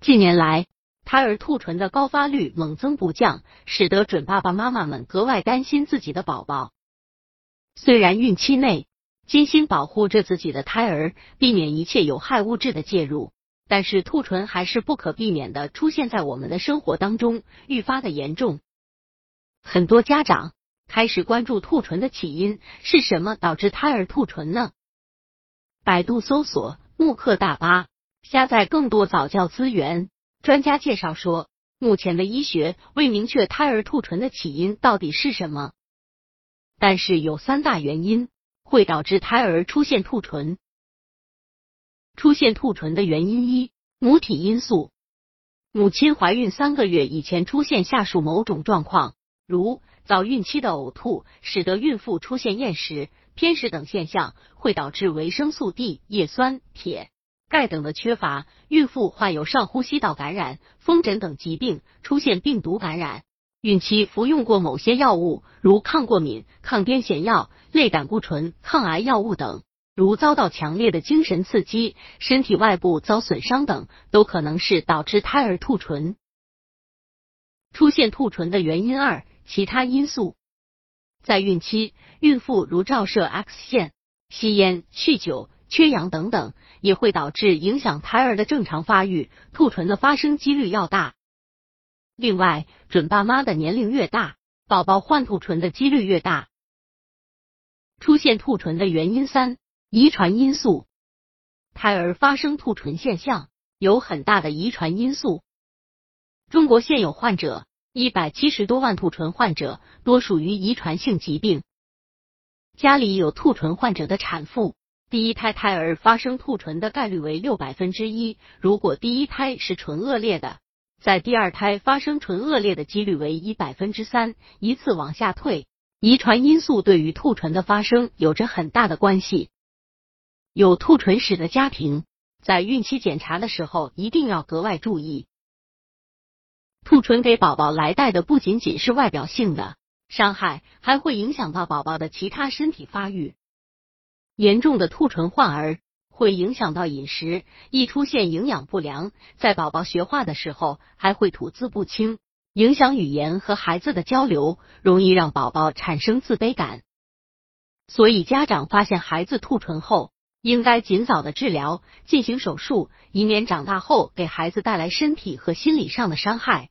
近年来，胎儿兔唇的高发率猛增不降，使得准爸爸妈妈们格外担心自己的宝宝。虽然孕期内精心保护着自己的胎儿，避免一切有害物质的介入，但是兔唇还是不可避免的出现在我们的生活当中，愈发的严重。很多家长开始关注兔唇的起因是什么导致胎儿兔唇呢？百度搜索“慕课大巴”，下载更多早教资源。专家介绍说，目前的医学未明确胎儿兔唇的起因到底是什么。但是有三大原因会导致胎儿出现兔唇。出现兔唇的原因一：母体因素。母亲怀孕三个月以前出现下述某种状况，如早孕期的呕吐，使得孕妇出现厌食、偏食等现象，会导致维生素 D、叶酸、铁、钙等的缺乏；孕妇患有上呼吸道感染、风疹等疾病，出现病毒感染。孕期服用过某些药物，如抗过敏、抗癫痫药、类胆固醇、抗癌药物等；如遭到强烈的精神刺激、身体外部遭损伤等，都可能是导致胎儿兔唇出现兔唇的原因。二、其他因素，在孕期，孕妇如照射 X 线、吸烟、酗酒、缺氧等等，也会导致影响胎儿的正常发育，兔唇的发生几率要大。另外，准爸妈的年龄越大，宝宝患兔唇的几率越大。出现兔唇的原因三：遗传因素。胎儿发生兔唇现象有很大的遗传因素。中国现有患者一百七十多万，兔唇患者多属于遗传性疾病。家里有兔唇患者的产妇，第一胎胎儿发生兔唇的概率为六百分之一。如果第一胎是唇恶劣的，在第二胎发生唇恶劣的几率为一百分之三，依次往下退。遗传因素对于兔唇的发生有着很大的关系。有兔唇史的家庭，在孕期检查的时候一定要格外注意。兔唇给宝宝来带的不仅仅是外表性的伤害，还会影响到宝宝的其他身体发育。严重的兔唇患儿。会影响到饮食，易出现营养不良。在宝宝学话的时候，还会吐字不清，影响语言和孩子的交流，容易让宝宝产生自卑感。所以，家长发现孩子兔唇后，应该尽早的治疗，进行手术，以免长大后给孩子带来身体和心理上的伤害。